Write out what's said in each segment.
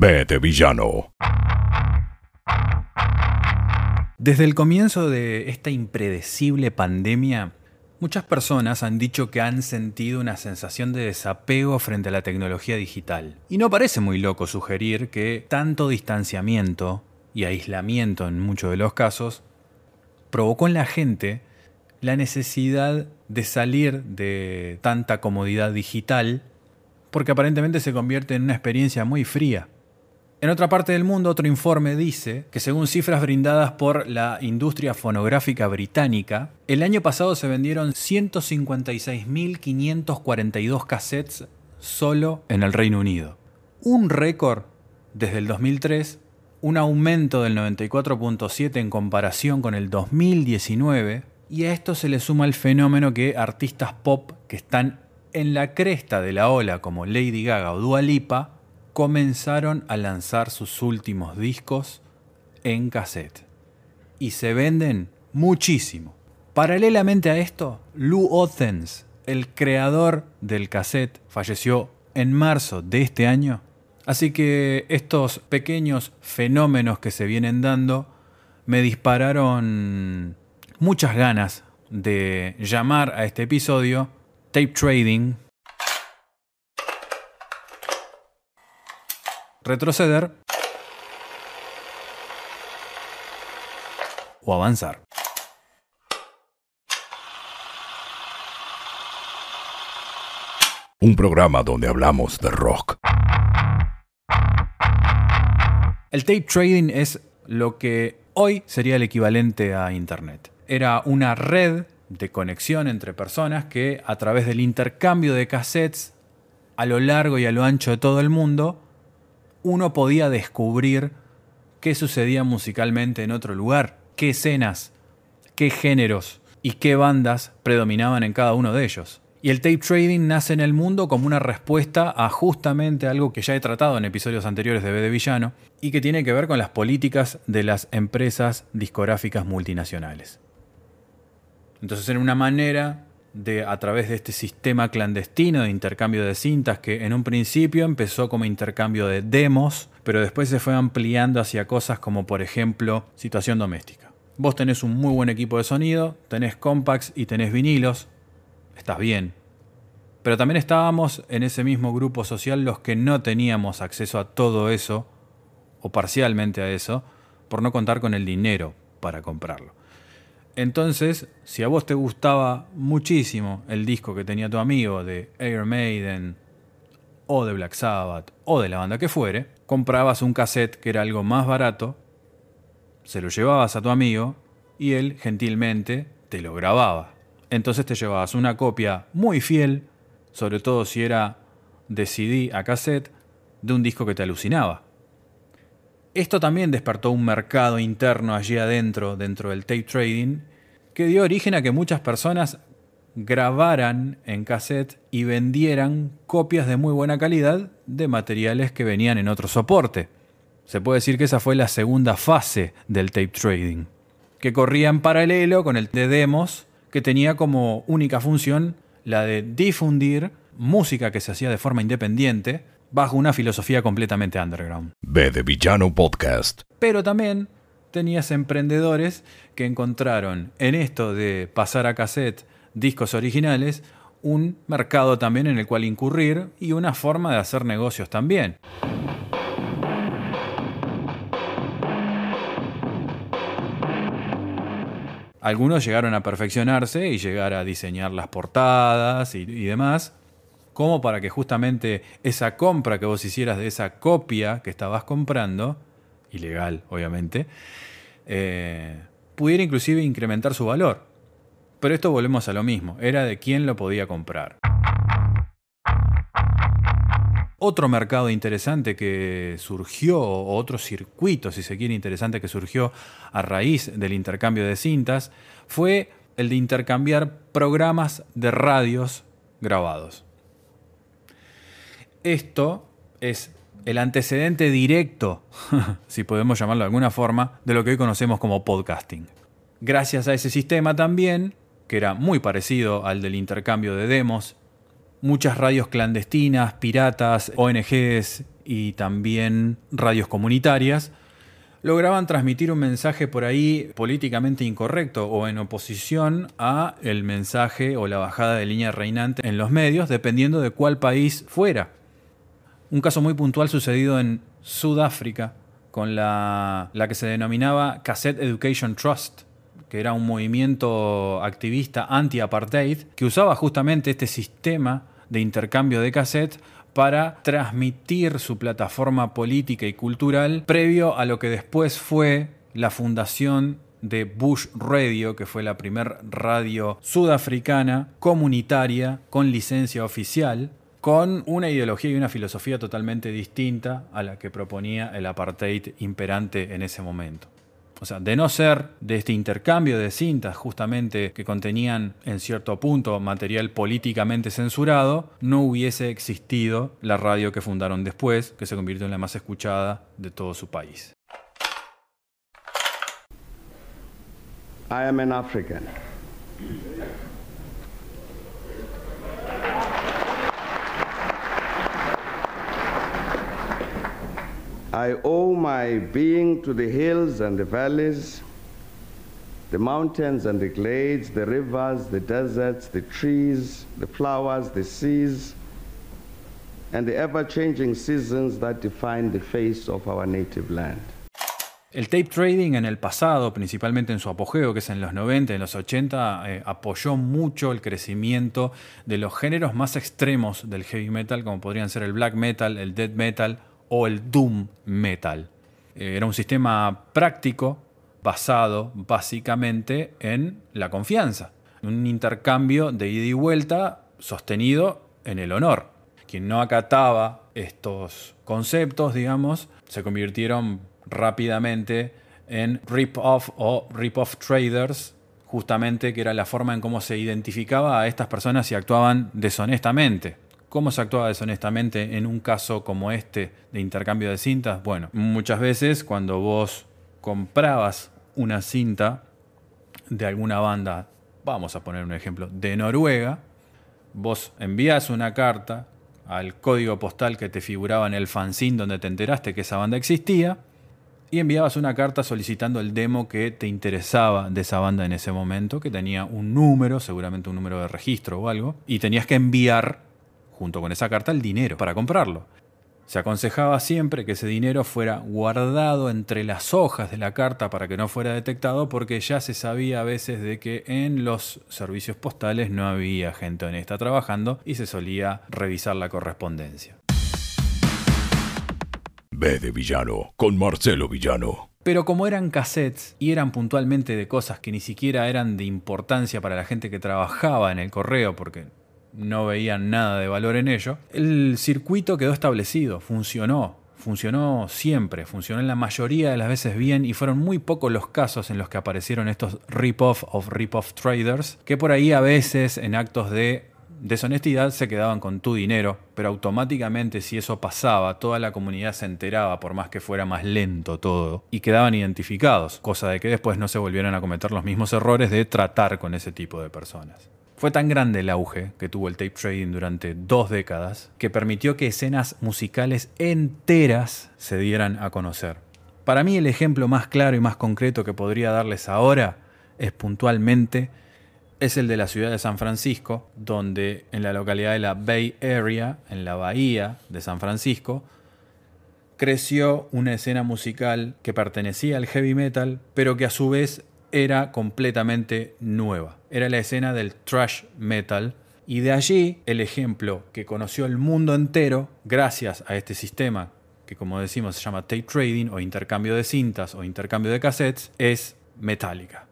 B de villano. Desde el comienzo de esta impredecible pandemia, muchas personas han dicho que han sentido una sensación de desapego frente a la tecnología digital. Y no parece muy loco sugerir que tanto distanciamiento y aislamiento en muchos de los casos provocó en la gente la necesidad de salir de tanta comodidad digital porque aparentemente se convierte en una experiencia muy fría. En otra parte del mundo, otro informe dice que según cifras brindadas por la industria fonográfica británica, el año pasado se vendieron 156.542 cassettes solo en el Reino Unido. Un récord desde el 2003, un aumento del 94.7 en comparación con el 2019, y a esto se le suma el fenómeno que artistas pop que están en la cresta de la ola como Lady Gaga o Dua Lipa comenzaron a lanzar sus últimos discos en cassette. Y se venden muchísimo. Paralelamente a esto, Lou Othens, el creador del cassette, falleció en marzo de este año. Así que estos pequeños fenómenos que se vienen dando me dispararon muchas ganas de llamar a este episodio tape trading retroceder o avanzar. Un programa donde hablamos de rock. El tape trading es lo que hoy sería el equivalente a Internet. Era una red de conexión entre personas que a través del intercambio de cassettes a lo largo y a lo ancho de todo el mundo uno podía descubrir qué sucedía musicalmente en otro lugar, qué escenas, qué géneros y qué bandas predominaban en cada uno de ellos. Y el tape trading nace en el mundo como una respuesta a justamente algo que ya he tratado en episodios anteriores de B Villano y que tiene que ver con las políticas de las empresas discográficas multinacionales. Entonces era una manera de, a través de este sistema clandestino de intercambio de cintas que en un principio empezó como intercambio de demos, pero después se fue ampliando hacia cosas como por ejemplo situación doméstica. Vos tenés un muy buen equipo de sonido, tenés compacts y tenés vinilos, estás bien. Pero también estábamos en ese mismo grupo social los que no teníamos acceso a todo eso, o parcialmente a eso, por no contar con el dinero para comprarlo. Entonces, si a vos te gustaba muchísimo el disco que tenía tu amigo de Air Maiden o de Black Sabbath o de la banda que fuere, comprabas un cassette que era algo más barato, se lo llevabas a tu amigo y él gentilmente te lo grababa. Entonces te llevabas una copia muy fiel, sobre todo si era de CD a cassette, de un disco que te alucinaba. Esto también despertó un mercado interno allí adentro, dentro del tape trading, que dio origen a que muchas personas grabaran en cassette y vendieran copias de muy buena calidad de materiales que venían en otro soporte. Se puede decir que esa fue la segunda fase del tape trading, que corría en paralelo con el de demos, que tenía como única función la de difundir música que se hacía de forma independiente, bajo una filosofía completamente underground. B de Villano Podcast. Pero también tenías emprendedores encontraron en esto de pasar a cassette discos originales un mercado también en el cual incurrir y una forma de hacer negocios también. Algunos llegaron a perfeccionarse y llegar a diseñar las portadas y, y demás, como para que justamente esa compra que vos hicieras de esa copia que estabas comprando, ilegal obviamente, eh, pudiera inclusive incrementar su valor. Pero esto volvemos a lo mismo, era de quién lo podía comprar. Otro mercado interesante que surgió, o otro circuito, si se quiere, interesante que surgió a raíz del intercambio de cintas, fue el de intercambiar programas de radios grabados. Esto es el antecedente directo, si podemos llamarlo de alguna forma, de lo que hoy conocemos como podcasting. Gracias a ese sistema también, que era muy parecido al del intercambio de demos, muchas radios clandestinas, piratas, ONGs y también radios comunitarias, lograban transmitir un mensaje por ahí políticamente incorrecto o en oposición a el mensaje o la bajada de línea reinante en los medios, dependiendo de cuál país fuera. Un caso muy puntual sucedido en Sudáfrica con la, la que se denominaba Cassette Education Trust, que era un movimiento activista anti-apartheid que usaba justamente este sistema de intercambio de cassette para transmitir su plataforma política y cultural previo a lo que después fue la fundación de Bush Radio, que fue la primera radio sudafricana comunitaria con licencia oficial, con una ideología y una filosofía totalmente distinta a la que proponía el apartheid imperante en ese momento. O sea, de no ser de este intercambio de cintas justamente que contenían en cierto punto material políticamente censurado, no hubiese existido la radio que fundaron después, que se convirtió en la más escuchada de todo su país. I am an African. I owe my being to the hills and the valleys, the mountains and the glades, the rivers, the deserts, the trees, the flowers, the seas, and the ever changing seasons that define the face of our native land. El tape trading en el pasado, principalmente en su apogeo, que es en los 90, en los 80, eh, apoyó mucho el crecimiento de los géneros más extremos del heavy metal, como podrían ser el black metal, el death metal o el doom metal. Eh, era un sistema práctico basado básicamente en la confianza, un intercambio de ida y vuelta sostenido en el honor. Quien no acataba estos conceptos, digamos, se convirtieron rápidamente en rip-off o rip-off traders, justamente que era la forma en cómo se identificaba a estas personas si actuaban deshonestamente. ¿Cómo se actuaba deshonestamente en un caso como este de intercambio de cintas? Bueno, muchas veces cuando vos comprabas una cinta de alguna banda, vamos a poner un ejemplo, de Noruega, vos envías una carta al código postal que te figuraba en el fanzine donde te enteraste que esa banda existía, y enviabas una carta solicitando el demo que te interesaba de esa banda en ese momento, que tenía un número, seguramente un número de registro o algo, y tenías que enviar junto con esa carta el dinero para comprarlo. Se aconsejaba siempre que ese dinero fuera guardado entre las hojas de la carta para que no fuera detectado porque ya se sabía a veces de que en los servicios postales no había gente honesta trabajando y se solía revisar la correspondencia. B de Villano con Marcelo Villano. Pero como eran cassettes y eran puntualmente de cosas que ni siquiera eran de importancia para la gente que trabajaba en el correo, porque no veían nada de valor en ello, el circuito quedó establecido, funcionó, funcionó siempre, funcionó en la mayoría de las veces bien y fueron muy pocos los casos en los que aparecieron estos rip-off of rip-off traders, que por ahí a veces en actos de deshonestidad se quedaban con tu dinero, pero automáticamente si eso pasaba, toda la comunidad se enteraba, por más que fuera más lento todo, y quedaban identificados, cosa de que después no se volvieran a cometer los mismos errores de tratar con ese tipo de personas. Fue tan grande el auge que tuvo el tape trading durante dos décadas que permitió que escenas musicales enteras se dieran a conocer. Para mí el ejemplo más claro y más concreto que podría darles ahora es puntualmente es el de la ciudad de San Francisco, donde en la localidad de la Bay Area, en la bahía de San Francisco, creció una escena musical que pertenecía al heavy metal, pero que a su vez era completamente nueva. Era la escena del thrash metal. Y de allí el ejemplo que conoció el mundo entero gracias a este sistema que como decimos se llama tape trading o intercambio de cintas o intercambio de cassettes es Metallica.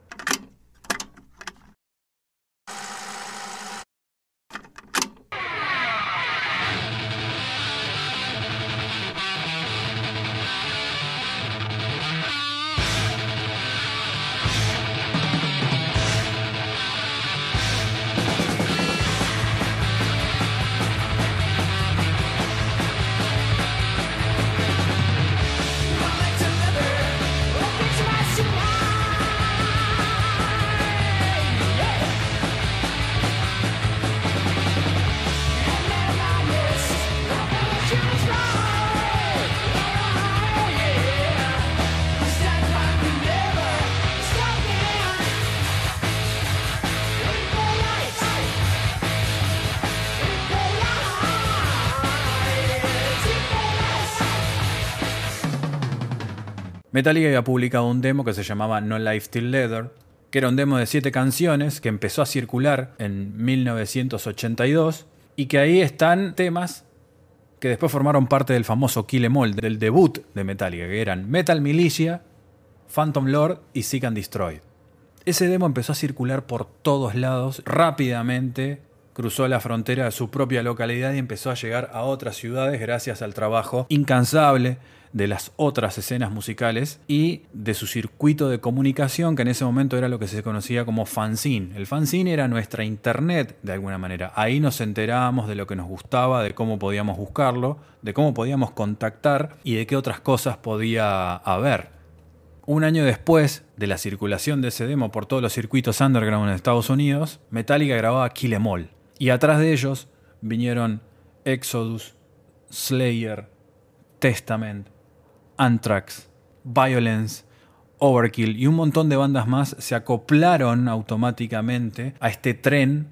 Metallica había publicado un demo que se llamaba No Life Till Leather, que era un demo de siete canciones que empezó a circular en 1982 y que ahí están temas que después formaron parte del famoso Kill Em All, del debut de Metallica, que eran Metal Militia, Phantom Lord y Seek and Destroy. Ese demo empezó a circular por todos lados rápidamente, cruzó la frontera de su propia localidad y empezó a llegar a otras ciudades gracias al trabajo incansable de las otras escenas musicales y de su circuito de comunicación, que en ese momento era lo que se conocía como fanzine. El fanzine era nuestra internet, de alguna manera. Ahí nos enterábamos de lo que nos gustaba, de cómo podíamos buscarlo, de cómo podíamos contactar y de qué otras cosas podía haber. Un año después de la circulación de ese demo por todos los circuitos underground en Estados Unidos, Metallica grababa Kill Em All. Y atrás de ellos vinieron Exodus, Slayer, Testament, Anthrax, Violence, Overkill y un montón de bandas más se acoplaron automáticamente a este tren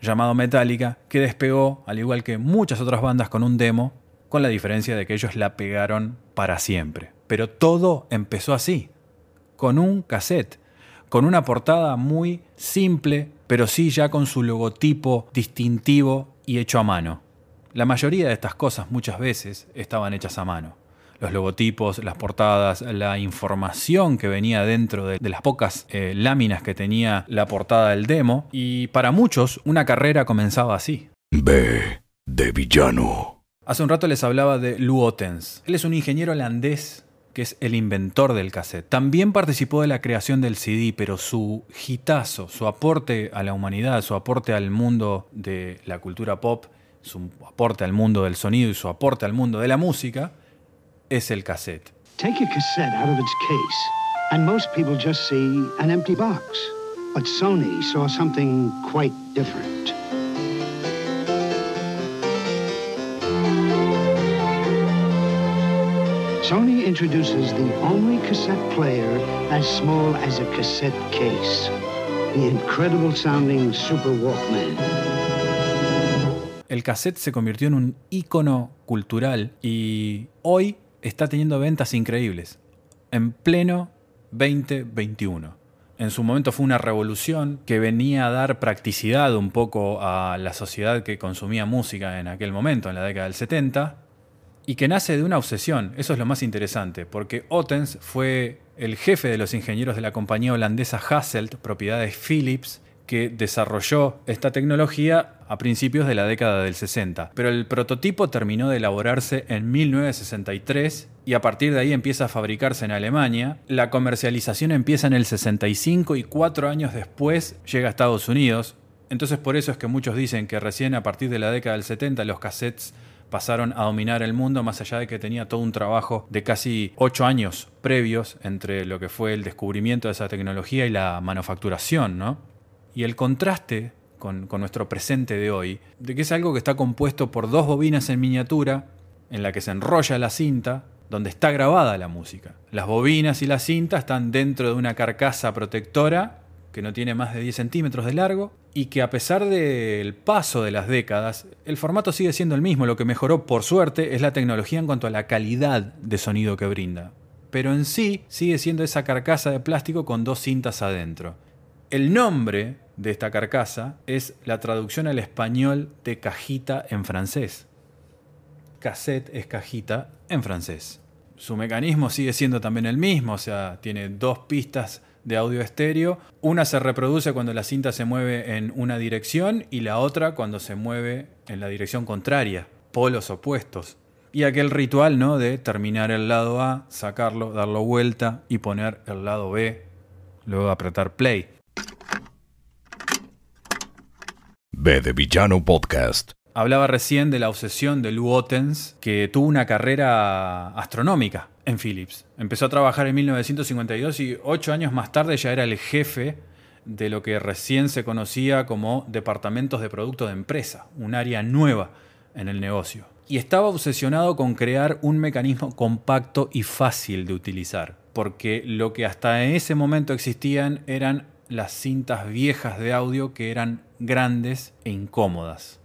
llamado Metallica que despegó, al igual que muchas otras bandas con un demo, con la diferencia de que ellos la pegaron para siempre. Pero todo empezó así, con un cassette, con una portada muy simple, pero sí ya con su logotipo distintivo y hecho a mano. La mayoría de estas cosas muchas veces estaban hechas a mano los logotipos, las portadas, la información que venía dentro de, las pocas eh, láminas que tenía la portada del demo. Y para muchos, una carrera comenzaba así. B de villano. Hace un rato les hablaba de Lou Ottens. Él es un ingeniero holandés que es el inventor del cassette. También participó de la creación del CD, pero su hitazo, su aporte a la humanidad, su aporte al mundo de la cultura pop, su aporte al mundo del sonido y su aporte al mundo de la música, es el cassette. Take a cassette out of its case, and most people just see an empty box. But Sony saw something quite different. Sony introduces the only cassette player as small as a cassette case. The incredible sounding Super Walkman. El cassette se convirtió en un ícono cultural y hoy está teniendo ventas increíbles. En pleno 2021. En su momento fue una revolución que venía a dar practicidad un poco a la sociedad que consumía música en aquel momento, en la década del 70, y que nace de una obsesión. Eso es lo más interesante, porque Ottens fue el jefe de los ingenieros de la compañía holandesa Hasselt, propiedad de Philips, que desarrolló esta tecnología a principios de la década del 60. Pero el prototipo terminó de elaborarse en 1963 y a partir de ahí empieza a fabricarse en Alemania. La comercialización empieza en el 65 y cuatro años después llega a Estados Unidos. Entonces por eso es que muchos dicen que recién a partir de la década del 70 los cassettes pasaron a dominar el mundo, más allá de que tenía todo un trabajo de casi ocho años previos entre lo que fue el descubrimiento de esa tecnología y la manufacturación, ¿no? y el contraste con, nuestro presente de hoy, de que es algo que está compuesto por dos bobinas en miniatura, en la que se enrolla la cinta, donde está grabada la música. Las bobinas y la cinta están dentro de una carcasa protectora que no tiene más de 10 centímetros de largo y que a pesar del paso de las décadas, el formato sigue siendo el mismo. Lo que mejoró, por suerte, es la tecnología en cuanto a la calidad de sonido que brinda. Pero en sí sigue siendo esa carcasa de plástico con dos cintas adentro. El nombre de esta carcasa es la traducción al español de cajita en francés. Cassette es cajita en francés. Su mecanismo sigue siendo también el mismo, o sea, tiene dos pistas de audio estéreo. Una se reproduce cuando la cinta se mueve en una dirección y la otra cuando se mueve en la dirección contraria, polos opuestos. Y aquel ritual, ¿no? De terminar el lado A, sacarlo, darlo vuelta y poner el lado B, luego apretar play. B de Villano Podcast. Hablaba recién de la obsesión de Lou Ottens, que tuvo una carrera astronómica en Philips. Empezó a trabajar en 1952 y ocho años más tarde ya era el jefe de lo que recién se conocía como departamentos de producto de empresa, un área nueva en el negocio. Y estaba obsesionado con crear un mecanismo compacto y fácil de utilizar, porque lo que hasta ese momento existían eran las cintas viejas de audio que eran grandes e incómodas.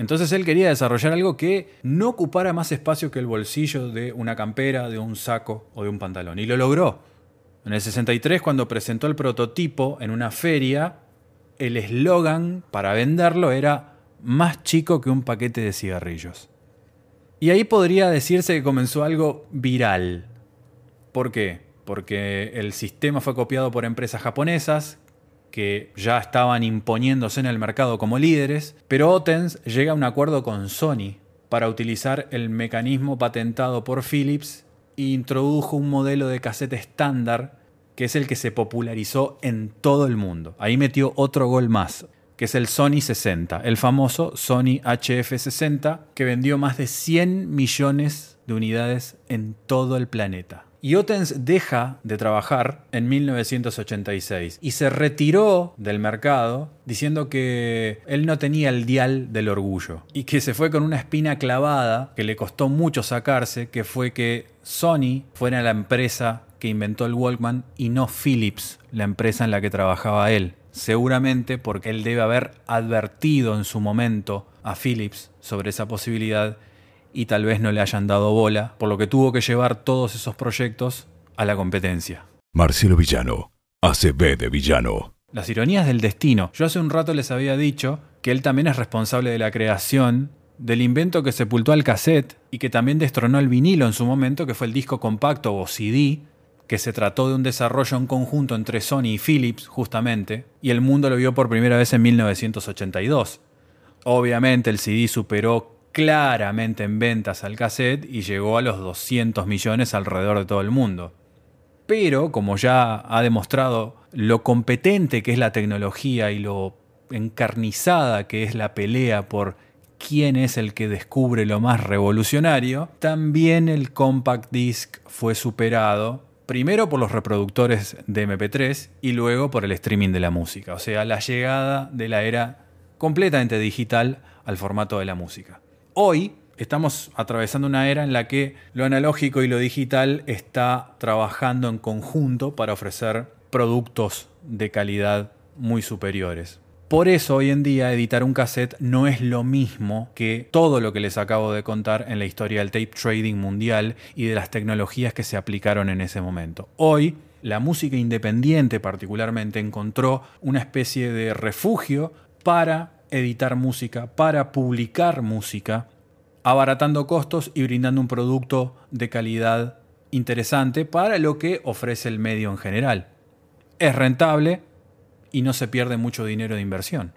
Entonces él quería desarrollar algo que no ocupara más espacio que el bolsillo de una campera, de un saco o de un pantalón. Y lo logró. En el 63, cuando presentó el prototipo en una feria, el eslogan para venderlo era más chico que un paquete de cigarrillos. Y ahí podría decirse que comenzó algo viral. ¿Por qué? Porque el sistema fue copiado por empresas japonesas que ya estaban imponiéndose en el mercado como líderes, pero Otens llega a un acuerdo con Sony para utilizar el mecanismo patentado por Philips e introdujo un modelo de cassette estándar que es el que se popularizó en todo el mundo. Ahí metió otro gol más, que es el Sony 60, el famoso Sony HF60, que vendió más de 100 millones de unidades en todo el planeta. Y Otens deja de trabajar en 1986 y se retiró del mercado diciendo que él no tenía el dial del orgullo y que se fue con una espina clavada que le costó mucho sacarse, que fue que Sony fuera la empresa que inventó el Walkman y no Philips, la empresa en la que trabajaba él. Seguramente porque él debe haber advertido en su momento a Philips sobre esa posibilidad y tal vez no le hayan dado bola, por lo que tuvo que llevar todos esos proyectos a la competencia. Marcelo Villano, ACB de Villano. Las ironías del destino. Yo hace un rato les había dicho que él también es responsable de la creación del invento que sepultó al cassette y que también destronó el vinilo en su momento, que fue el disco compacto o CD, que se trató de un desarrollo en conjunto entre Sony y Philips, justamente, y el mundo lo vio por primera vez en 1982. Obviamente el CD superó claramente en ventas al cassette y llegó a los 200 millones alrededor de todo el mundo. Pero, como ya ha demostrado lo competente que es la tecnología y lo encarnizada que es la pelea por quién es el que descubre lo más revolucionario, también el compact disc fue superado primero por los reproductores de MP3 y luego por el streaming de la música, o sea, la llegada de la era completamente digital al formato de la música. Hoy estamos atravesando una era en la que lo analógico y lo digital está trabajando en conjunto para ofrecer productos de calidad muy superiores. Por eso hoy en día editar un cassette no es lo mismo que todo lo que les acabo de contar en la historia del tape trading mundial y de las tecnologías que se aplicaron en ese momento. Hoy la música independiente particularmente encontró una especie de refugio para editar música, para publicar música, abaratando costos y brindando un producto de calidad interesante para lo que ofrece el medio en general. Es rentable y no se pierde mucho dinero de inversión.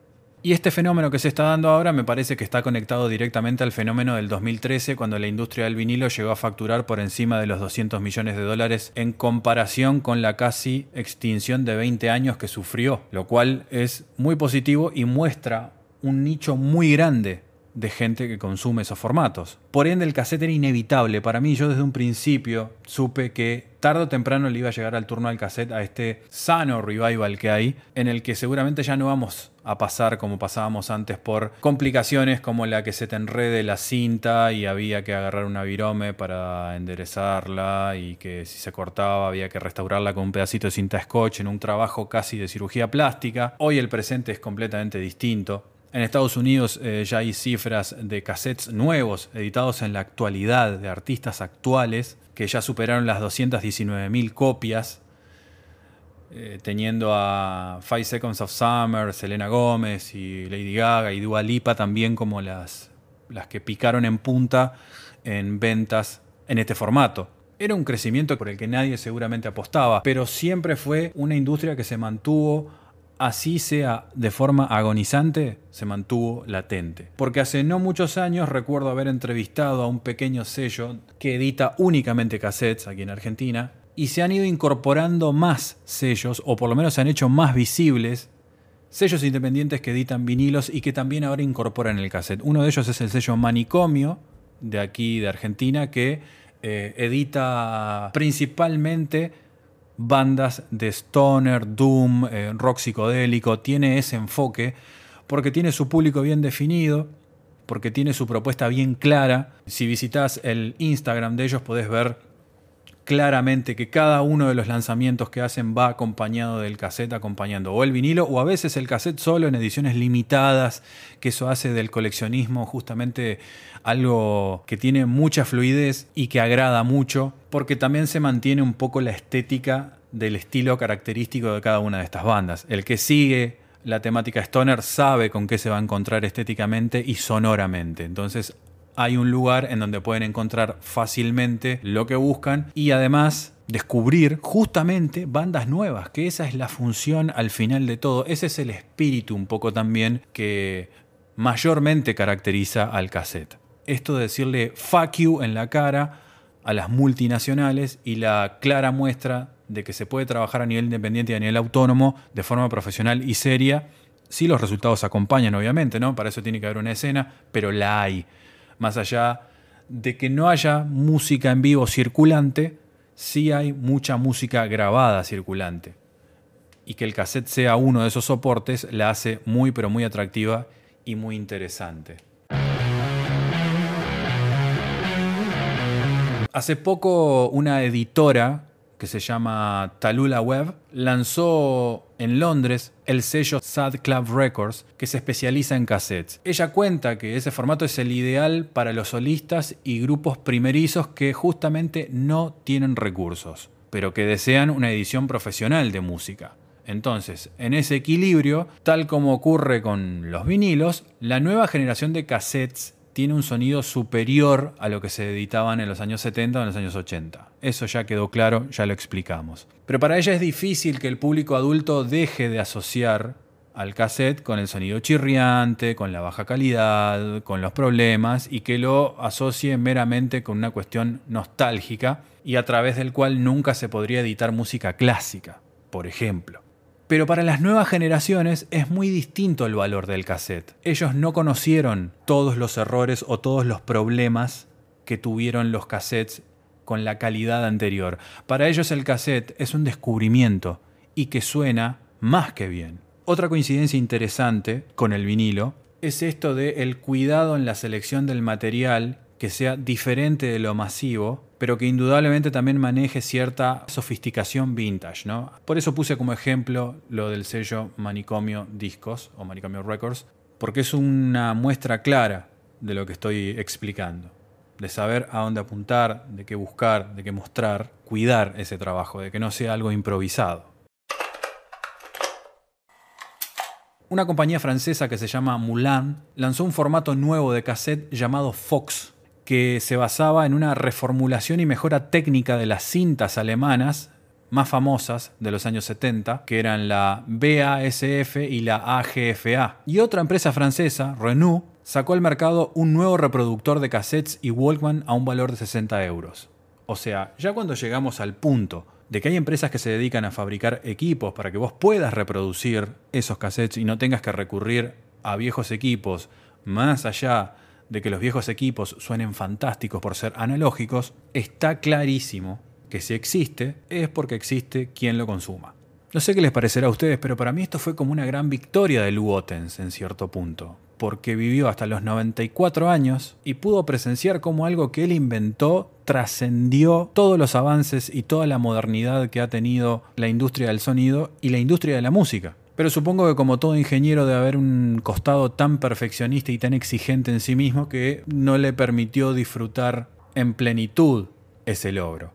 Y este fenómeno que se está dando ahora me parece que está conectado directamente al fenómeno del 2013, cuando la industria del vinilo llegó a facturar por encima de los 200 millones de dólares en comparación con la casi extinción de 20 años que sufrió, lo cual es muy positivo y muestra un nicho muy grande de gente que consume esos formatos. Por ende, el cassette era inevitable. Para mí, yo desde un principio supe que tarde o temprano le iba a llegar al turno al cassette a este sano revival que hay, en el que seguramente ya no vamos a pasar como pasábamos antes por complicaciones como la que se te enrede la cinta y había que agarrar una virome para enderezarla y que si se cortaba había que restaurarla con un pedacito de cinta scotch en un trabajo casi de cirugía plástica. Hoy el presente es completamente distinto en Estados Unidos eh, ya hay cifras de cassettes nuevos editados en la actualidad de artistas actuales que ya superaron las 219.000 copias, eh, teniendo a Five Seconds of Summer, Selena Gómez y Lady Gaga y Dua Lipa también como las, las que picaron en punta en ventas en este formato. Era un crecimiento por el que nadie seguramente apostaba, pero siempre fue una industria que se mantuvo así sea de forma agonizante, se mantuvo latente. Porque hace no muchos años recuerdo haber entrevistado a un pequeño sello que edita únicamente cassettes aquí en Argentina, y se han ido incorporando más sellos, o por lo menos se han hecho más visibles, sellos independientes que editan vinilos y que también ahora incorporan el cassette. Uno de ellos es el sello Manicomio, de aquí de Argentina, que eh, edita principalmente bandas de stoner, doom, eh, rock psicodélico, tiene ese enfoque porque tiene su público bien definido, porque tiene su propuesta bien clara. Si visitas el Instagram de ellos podés ver claramente que cada uno de los lanzamientos que hacen va acompañado del cassette, acompañando o el vinilo, o a veces el cassette solo en ediciones limitadas, que eso hace del coleccionismo justamente algo que tiene mucha fluidez y que agrada mucho, porque también se mantiene un poco la estética del estilo característico de cada una de estas bandas. El que sigue la temática stoner sabe con qué se va a encontrar estéticamente y sonoramente. Entonces hay un lugar en donde pueden encontrar fácilmente lo que buscan y además descubrir justamente bandas nuevas, que esa es la función al final de todo, ese es el espíritu un poco también que mayormente caracteriza al cassette. Esto de decirle fuck you en la cara a las multinacionales y la clara muestra de que se puede trabajar a nivel independiente y a nivel autónomo de forma profesional y seria. Si los resultados acompañan, obviamente, ¿no? Para eso tiene que haber una escena, pero la hay más allá de que no haya música en vivo circulante, sí hay mucha música grabada circulante. Y que el cassette sea uno de esos soportes la hace muy pero muy atractiva y muy interesante. Hace poco una editora que se llama Talula Web, lanzó en Londres el sello Sad Club Records, que se especializa en cassettes. Ella cuenta que ese formato es el ideal para los solistas y grupos primerizos que justamente no tienen recursos, pero que desean una edición profesional de música. Entonces, en ese equilibrio, tal como ocurre con los vinilos, la nueva generación de cassettes tiene un sonido superior a lo que se editaban en los años 70 o en los años 80. Eso ya quedó claro, ya lo explicamos. Pero para ella es difícil que el público adulto deje de asociar al cassette con el sonido chirriante, con la baja calidad, con los problemas y que lo asocie meramente con una cuestión nostálgica y a través del cual nunca se podría editar música clásica, por ejemplo. Pero para las nuevas generaciones es muy distinto el valor del cassette. Ellos no conocieron todos los errores o todos los problemas que tuvieron los cassettes con la calidad anterior. Para ellos el cassette es un descubrimiento y que suena más que bien. Otra coincidencia interesante con el vinilo es esto de el cuidado en la selección del material que sea diferente de lo masivo, pero que indudablemente también maneje cierta sofisticación vintage. ¿no? Por eso puse como ejemplo lo del sello Manicomio Discos o Manicomio Records, porque es una muestra clara de lo que estoy explicando, de saber a dónde apuntar, de qué buscar, de qué mostrar, cuidar ese trabajo, de que no sea algo improvisado. Una compañía francesa que se llama Moulin lanzó un formato nuevo de cassette llamado Fox, que se basaba en una reformulación y mejora técnica de las cintas alemanas más famosas de los años 70, que eran la BASF y la AGFA. Y otra empresa francesa, Renault, sacó al mercado un nuevo reproductor de cassettes y Walkman a un valor de 60 euros. O sea, ya cuando llegamos al punto de que hay empresas que se dedican a fabricar equipos para que vos puedas reproducir esos cassettes y no tengas que recurrir a viejos equipos más allá de que los viejos equipos suenen fantásticos por ser analógicos, está clarísimo que si existe es porque existe quien lo consuma. No sé qué les parecerá a ustedes, pero para mí esto fue como una gran victoria de Lou Ottens en cierto punto, porque vivió hasta los 94 años y pudo presenciar cómo algo que él inventó trascendió todos los avances y toda la modernidad que ha tenido la industria del sonido y la industria de la música. Pero supongo que como todo ingeniero debe haber un costado tan perfeccionista y tan exigente en sí mismo que no le permitió disfrutar en plenitud ese logro.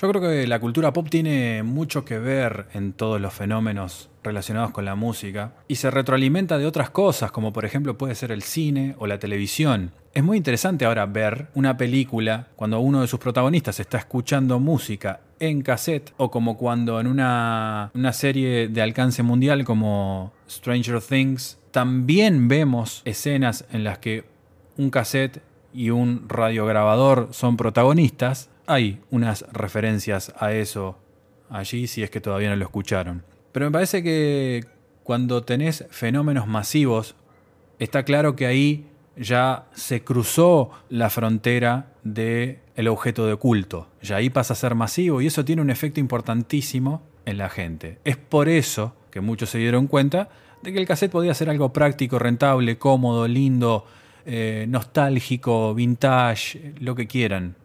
Yo creo que la cultura pop tiene mucho que ver en todos los fenómenos relacionados con la música y se retroalimenta de otras cosas, como por ejemplo puede ser el cine o la televisión. Es muy interesante ahora ver una película cuando uno de sus protagonistas está escuchando música en cassette o como cuando en una, una serie de alcance mundial como Stranger Things también vemos escenas en las que un cassette y un radiograbador son protagonistas hay unas referencias a eso allí si es que todavía no lo escucharon. Pero me parece que cuando tenés fenómenos masivos, está claro que ahí ya se cruzó la frontera del el objeto de culto. Ya ahí pasa a ser masivo y eso tiene un efecto importantísimo en la gente. Es por eso que muchos se dieron cuenta de que el cassette podía ser algo práctico, rentable, cómodo, lindo, eh, nostálgico, vintage, lo que quieran,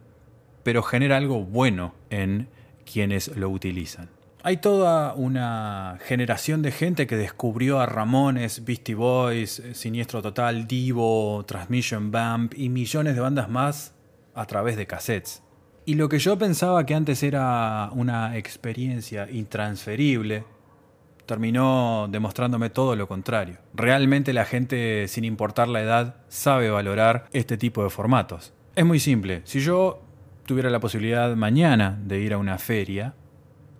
pero genera algo bueno en quienes lo utilizan. Hay toda una generación de gente que descubrió a Ramones, Beastie Boys, Siniestro Total, Divo, Transmission Bump y millones de bandas más a través de cassettes. Y lo que yo pensaba que antes era una experiencia intransferible, terminó demostrándome todo lo contrario. Realmente la gente, sin importar la edad, sabe valorar este tipo de formatos. Es muy simple. Si yo tuviera la posibilidad mañana de ir a una feria,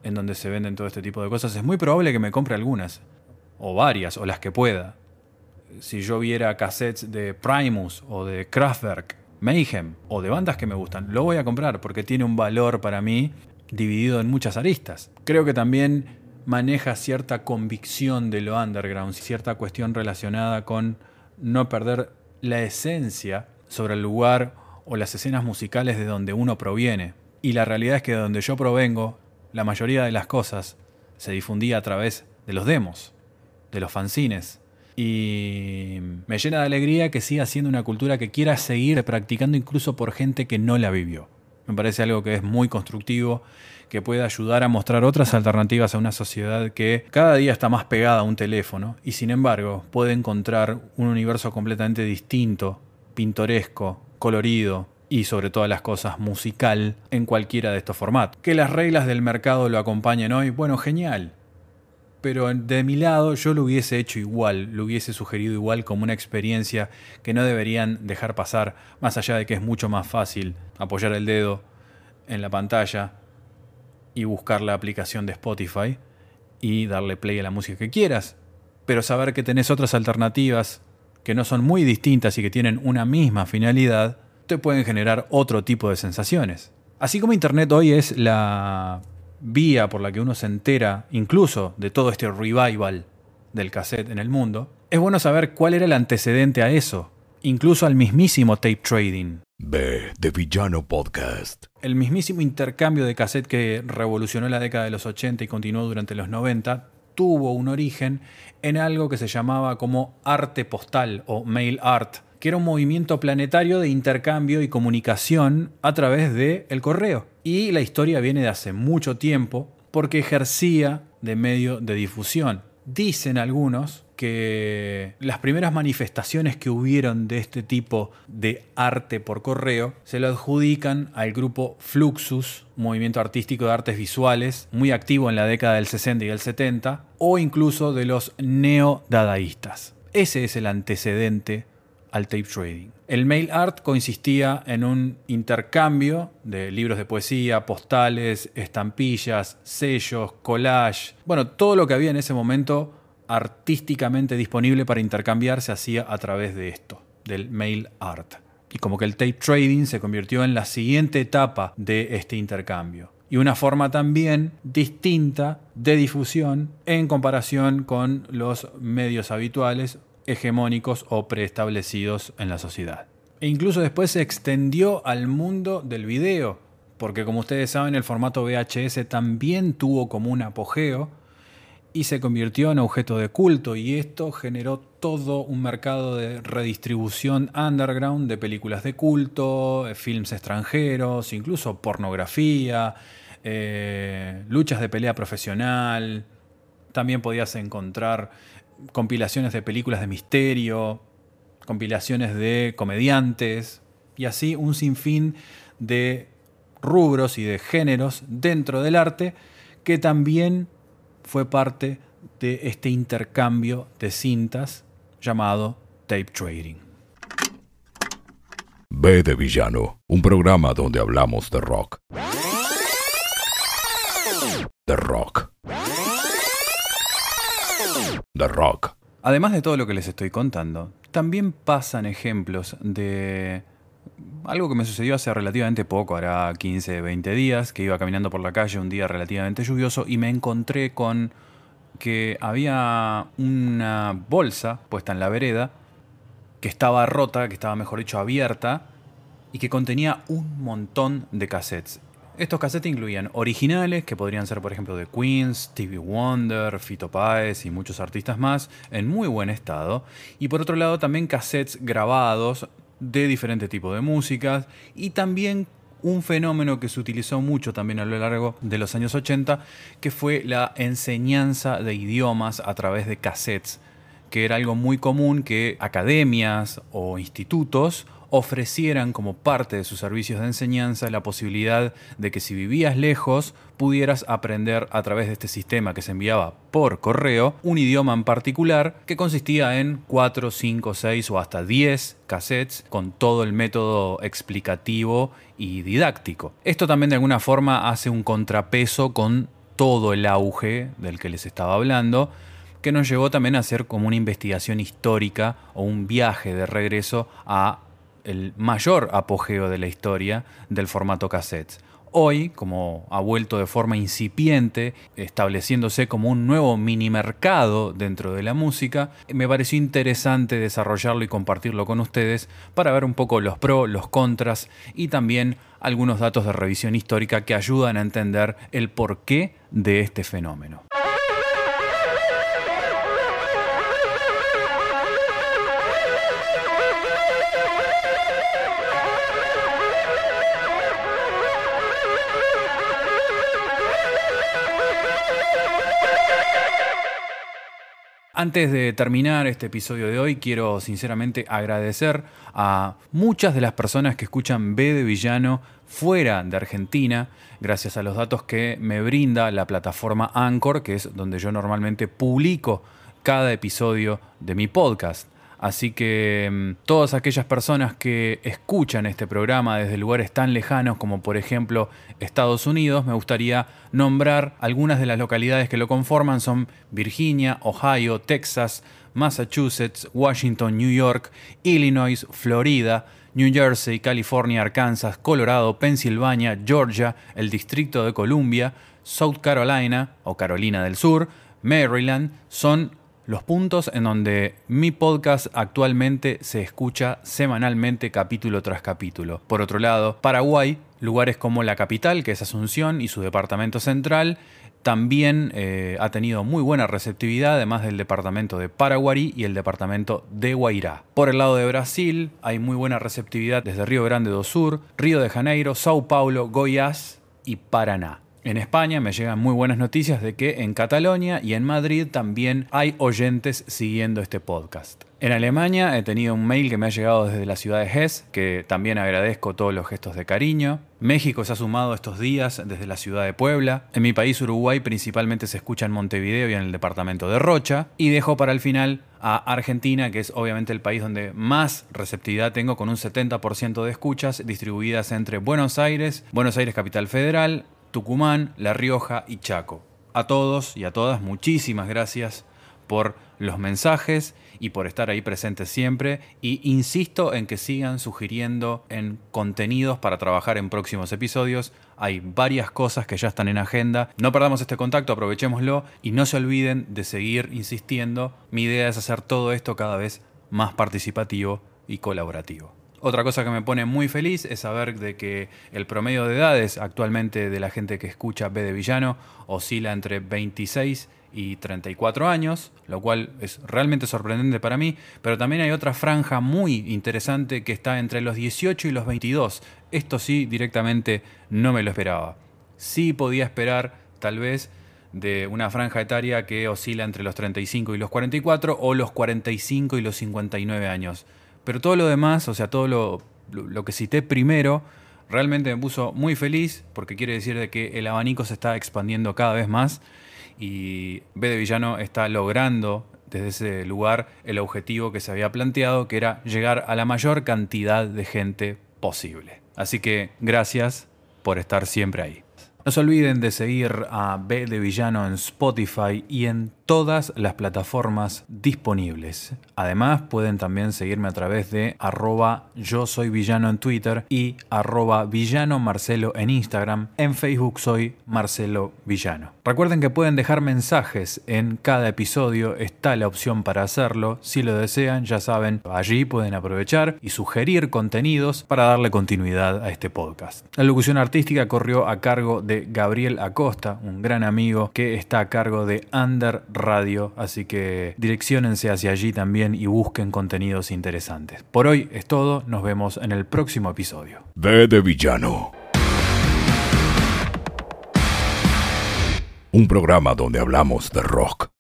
en donde se venden todo este tipo de cosas, es muy probable que me compre algunas, o varias, o las que pueda. Si yo viera cassettes de Primus o de Kraftwerk, Mayhem o de bandas que me gustan, lo voy a comprar porque tiene un valor para mí dividido en muchas aristas. Creo que también maneja cierta convicción de lo underground, cierta cuestión relacionada con no perder la esencia sobre el lugar o las escenas musicales de donde uno proviene. Y la realidad es que de donde yo provengo, la mayoría de las cosas se difundía a través de los demos, de los fanzines. Y me llena de alegría que siga siendo una cultura que quiera seguir practicando incluso por gente que no la vivió. Me parece algo que es muy constructivo, que puede ayudar a mostrar otras alternativas a una sociedad que cada día está más pegada a un teléfono y sin embargo puede encontrar un universo completamente distinto, pintoresco, colorido, y sobre todas las cosas musical en cualquiera de estos formatos. Que las reglas del mercado lo acompañen hoy, bueno, genial. Pero de mi lado yo lo hubiese hecho igual, lo hubiese sugerido igual como una experiencia que no deberían dejar pasar, más allá de que es mucho más fácil apoyar el dedo en la pantalla y buscar la aplicación de Spotify y darle play a la música que quieras. Pero saber que tenés otras alternativas que no son muy distintas y que tienen una misma finalidad, te pueden generar otro tipo de sensaciones. Así como Internet hoy es la vía por la que uno se entera incluso de todo este revival del cassette en el mundo, es bueno saber cuál era el antecedente a eso, incluso al mismísimo tape trading. B de Villano Podcast. El mismísimo intercambio de cassette que revolucionó la década de los 80 y continuó durante los 90 tuvo un origen en algo que se llamaba como arte postal o mail art, que era un movimiento planetario de intercambio y comunicación a través del el correo. Y la historia viene de hace mucho tiempo porque ejercía de medio de difusión. Dicen algunos que las primeras manifestaciones que hubieron de este tipo de arte por correo se lo adjudican al grupo Fluxus, movimiento artístico de artes visuales muy activo en la década del 60 y del 70, o incluso de los neo-dadaístas. Ese es el antecedente al tape trading. El mail art consistía en un intercambio de libros de poesía, postales, estampillas, sellos, collage, bueno, todo lo que había en ese momento artísticamente disponible para intercambiar se hacía a través de esto, del mail art. Y como que el tape trading se convirtió en la siguiente etapa de este intercambio. Y una forma también distinta de difusión en comparación con los medios habituales hegemónicos o preestablecidos en la sociedad. E incluso después se extendió al mundo del video, porque como ustedes saben el formato VHS también tuvo como un apogeo y se convirtió en objeto de culto y esto generó todo un mercado de redistribución underground de películas de culto, eh, films extranjeros, incluso pornografía, eh, luchas de pelea profesional. También podías encontrar compilaciones de películas de misterio, compilaciones de comediantes y así un sinfín de rubros y de géneros dentro del arte que también fue parte de este intercambio de cintas llamado tape trading. B de Villano, un programa donde hablamos de rock. De rock. De rock. Además de todo lo que les estoy contando, también pasan ejemplos de algo que me sucedió hace relativamente poco, hará 15, 20 días, que iba caminando por la calle un día relativamente lluvioso y me encontré con que había una bolsa puesta en la vereda que estaba rota, que estaba mejor dicho abierta y que contenía un montón de cassettes. Estos cassettes incluían originales, que podrían ser, por ejemplo, de Queen, Stevie Wonder, Fito Páez y muchos artistas más, en muy buen estado. Y por otro lado, también cassettes grabados de diferente tipo de músicas y también un fenómeno que se utilizó mucho también a lo largo de los años 80, que fue la enseñanza de idiomas a través de cassettes, que era algo muy común que academias o institutos ofrecieran como parte de sus servicios de enseñanza la posibilidad de que si vivías lejos pudieras aprender a través de este sistema que se enviaba por correo un idioma en particular que consistía en 4, 5, 6 o hasta 10 cassettes con todo el método explicativo y didáctico. Esto también de alguna forma hace un contrapeso con todo el auge del que les estaba hablando que nos llevó también a hacer como una investigación histórica o un viaje de regreso a el mayor apogeo de la historia del formato cassette. Hoy, como ha vuelto de forma incipiente, estableciéndose como un nuevo mini mercado dentro de la música, me pareció interesante desarrollarlo y compartirlo con ustedes para ver un poco los pros, los contras y también algunos datos de revisión histórica que ayudan a entender el porqué de este fenómeno. Antes de terminar este episodio de hoy, quiero sinceramente agradecer a muchas de las personas que escuchan B de Villano fuera de Argentina, gracias a los datos que me brinda la plataforma Anchor, que es donde yo normalmente publico cada episodio de mi podcast. Así que mm, todas aquellas personas que escuchan este programa desde lugares tan lejanos como por ejemplo Estados Unidos, me gustaría nombrar algunas de las localidades que lo conforman. Son Virginia, Ohio, Texas, Massachusetts, Washington, New York, Illinois, Florida, New Jersey, California, Arkansas, Colorado, Pensilvania, Georgia, el Distrito de Columbia, South Carolina o Carolina del Sur, Maryland, son los puntos en donde mi podcast actualmente se escucha semanalmente capítulo tras capítulo. Por otro lado, Paraguay, lugares como la capital, que es Asunción, y su departamento central, también eh, ha tenido muy buena receptividad, además del departamento de Paraguay y el departamento de Guairá. Por el lado de Brasil, hay muy buena receptividad desde Río Grande do Sur, Río de Janeiro, Sao Paulo, Goiás y Paraná. En España me llegan muy buenas noticias de que en Cataluña y en Madrid también hay oyentes siguiendo este podcast. En Alemania he tenido un mail que me ha llegado desde la ciudad de Hesse, que también agradezco todos los gestos de cariño. México se ha sumado estos días desde la ciudad de Puebla. En mi país, Uruguay, principalmente se escucha en Montevideo y en el departamento de Rocha. Y dejo para el final a Argentina, que es obviamente el país donde más receptividad tengo, con un 70% de escuchas distribuidas entre Buenos Aires, Buenos Aires Capital Federal, Tucumán, La Rioja y Chaco. A todos y a todas, muchísimas gracias por los mensajes y por estar ahí presentes siempre. Y insisto en que sigan sugiriendo en contenidos para trabajar en próximos episodios. Hay varias cosas que ya están en agenda. No perdamos este contacto, aprovechémoslo y no se olviden de seguir insistiendo. Mi idea es hacer todo esto cada vez más participativo y colaborativo. Otra cosa que me pone muy feliz es saber de que el promedio de edades actualmente de la gente que escucha B de Villano oscila entre 26 y 34 años, lo cual es realmente sorprendente para mí, pero también hay otra franja muy interesante que está entre los 18 y los 22. Esto sí, directamente no me lo esperaba. Sí podía esperar, tal vez, de una franja etaria que oscila entre los 35 y los 44 o los 45 y los 59 años. Pero todo lo demás, o sea, todo lo, que cité primero, realmente me puso muy feliz porque quiere decir de que el abanico se está expandiendo cada vez más y B de Villano está logrando desde ese lugar el objetivo que se había planteado, que era llegar a la mayor cantidad de gente posible. Así que gracias por estar siempre ahí. No se olviden de seguir a B de Villano en Spotify y en todas las plataformas disponibles. Además, pueden también seguirme a través de arroba yo soy villano en Twitter y arroba villano Marcelo en Instagram. En Facebook soy Marcelo Villano. Recuerden que pueden dejar mensajes en cada episodio, está la opción para hacerlo. Si lo desean, ya saben, allí pueden aprovechar y sugerir contenidos para darle continuidad a este podcast. La locución artística corrió a cargo de Gabriel Acosta, un gran amigo que está a cargo de Under Radio, así que direccionense hacia allí también y busquen contenidos interesantes. Por hoy es todo, nos vemos en el próximo episodio. B de Villano. Un programa donde hablamos de rock.